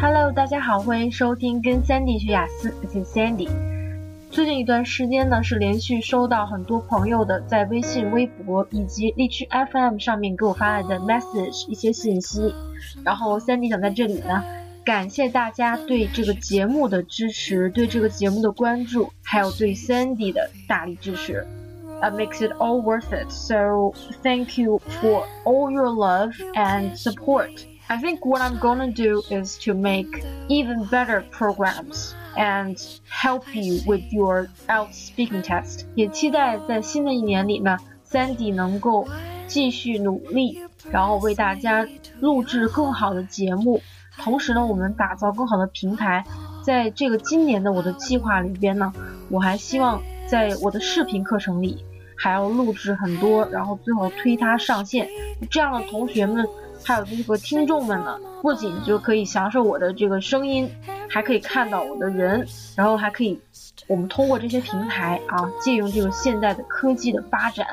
Hello，大家好，欢迎收听跟 Sandy 学雅思，我是 Sandy。最近一段时间呢，是连续收到很多朋友的在微信、微博以及荔枝 FM 上面给我发来的 message 一些信息，然后 Sandy 想在这里呢，感谢大家对这个节目的支持，对这个节目的关注，还有对 Sandy 的大力支持。That makes it all worth it. So thank you for all your love and support. I think what I'm gonna do is to make even better programs and help you with your out speaking test。也期待在新的一年里呢，Sandy 能够继续努力，然后为大家录制更好的节目。同时呢，我们打造更好的平台。在这个今年的我的计划里边呢，我还希望在我的视频课程里还要录制很多，然后最后推它上线。这样的同学们。还有这个听众们呢，不仅就可以享受我的这个声音，还可以看到我的人，然后还可以，我们通过这些平台啊，借用这个现代的科技的发展，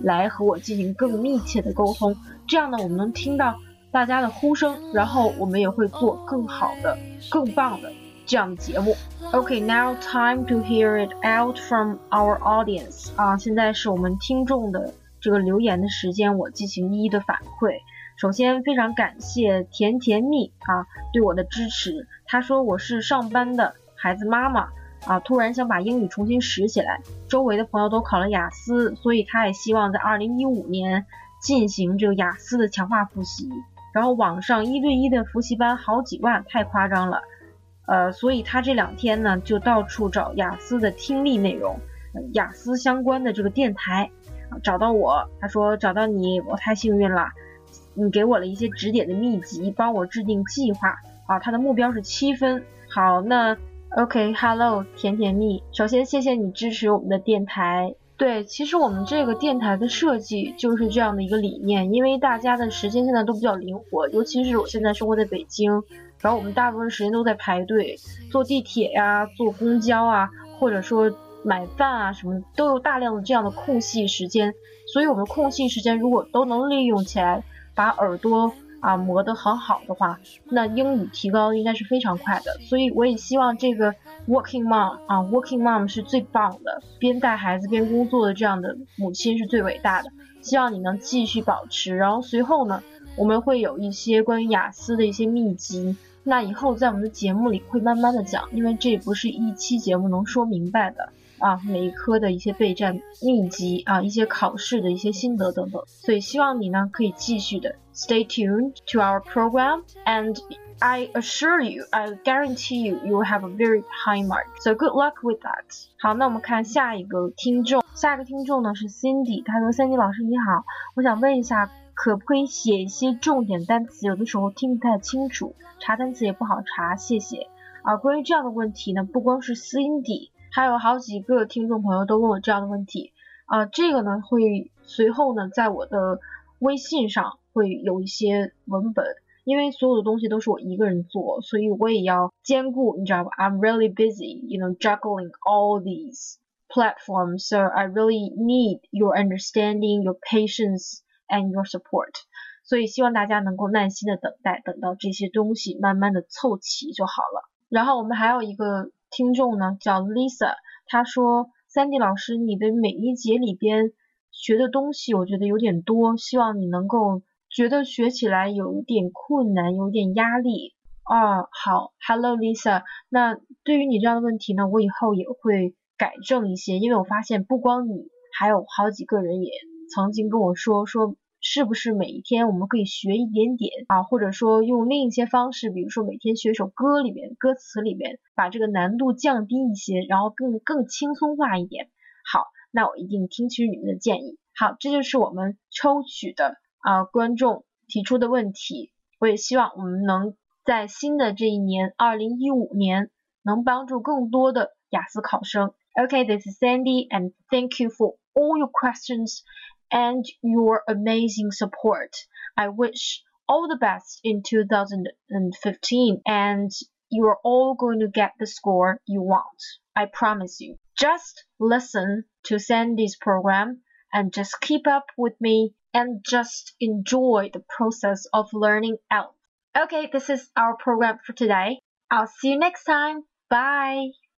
来和我进行更密切的沟通。这样呢，我们能听到大家的呼声，然后我们也会做更好的、更棒的这样的节目。OK，now time to hear it out from our audience 啊，现在是我们听众的这个留言的时间，我进行一一的反馈。首先非常感谢甜甜蜜啊对我的支持。他说我是上班的孩子妈妈啊，突然想把英语重新拾起来。周围的朋友都考了雅思，所以他也希望在二零一五年进行这个雅思的强化复习。然后网上一对一的复习班好几万，太夸张了。呃，所以他这两天呢就到处找雅思的听力内容，雅思相关的这个电台，找到我，他说找到你，我太幸运了。你给我了一些指点的秘籍，帮我制定计划啊。他的目标是七分。好，那 OK，Hello，甜甜蜜。首先谢谢你支持我们的电台。对，其实我们这个电台的设计就是这样的一个理念，因为大家的时间现在都比较灵活，尤其是我现在生活在北京，然后我们大部分时间都在排队，坐地铁呀，坐公交啊，或者说买饭啊什么，都有大量的这样的空隙时间。所以我们空隙时间如果都能利用起来。把耳朵啊磨得很好的话，那英语提高应该是非常快的。所以我也希望这个 working mom 啊，working mom 是最棒的，边带孩子边工作的这样的母亲是最伟大的。希望你能继续保持。然后随后呢，我们会有一些关于雅思的一些秘籍，那以后在我们的节目里会慢慢的讲，因为这不是一期节目能说明白的。啊，每一科的一些备战秘籍啊，一些考试的一些心得等等，所以希望你呢可以继续的 stay tuned to our program and I assure you, I guarantee you, you will have a very high mark. So good luck with that. 好，那我们看下一个听众，下一个听众呢是 Cindy，他说：“Cindy 老师你好，我想问一下，可不可以写一些重点单词？有的时候听不太清楚，查单词也不好查，谢谢。”啊，关于这样的问题呢，不光是 Cindy。还有好几个听众朋友都问我这样的问题啊，这个呢会随后呢在我的微信上会有一些文本，因为所有的东西都是我一个人做，所以我也要兼顾，你知道吧？I'm really busy, you know, juggling all these platforms, so I really need your understanding, your patience, and your support. 所以希望大家能够耐心的等待，等到这些东西慢慢的凑齐就好了。然后我们还有一个。听众呢叫 Lisa，他说：“Sandy 老师，你的每一节里边学的东西，我觉得有点多，希望你能够觉得学起来有一点困难，有点压力。”啊，好，Hello Lisa，那对于你这样的问题呢，我以后也会改正一些，因为我发现不光你，还有好几个人也曾经跟我说说。是不是每一天我们可以学一点点啊，或者说用另一些方式，比如说每天学一首歌里面歌词里面，把这个难度降低一些，然后更更轻松化一点。好，那我一定听取你们的建议。好，这就是我们抽取的啊观众提出的问题。我也希望我们能在新的这一年，二零一五年，能帮助更多的雅思考生。Okay, this is Sandy, and thank you for all your questions. And your amazing support. I wish all the best in 2015 and you're all going to get the score you want. I promise you. Just listen to Sandy's program and just keep up with me and just enjoy the process of learning out. Okay, this is our program for today. I'll see you next time. Bye.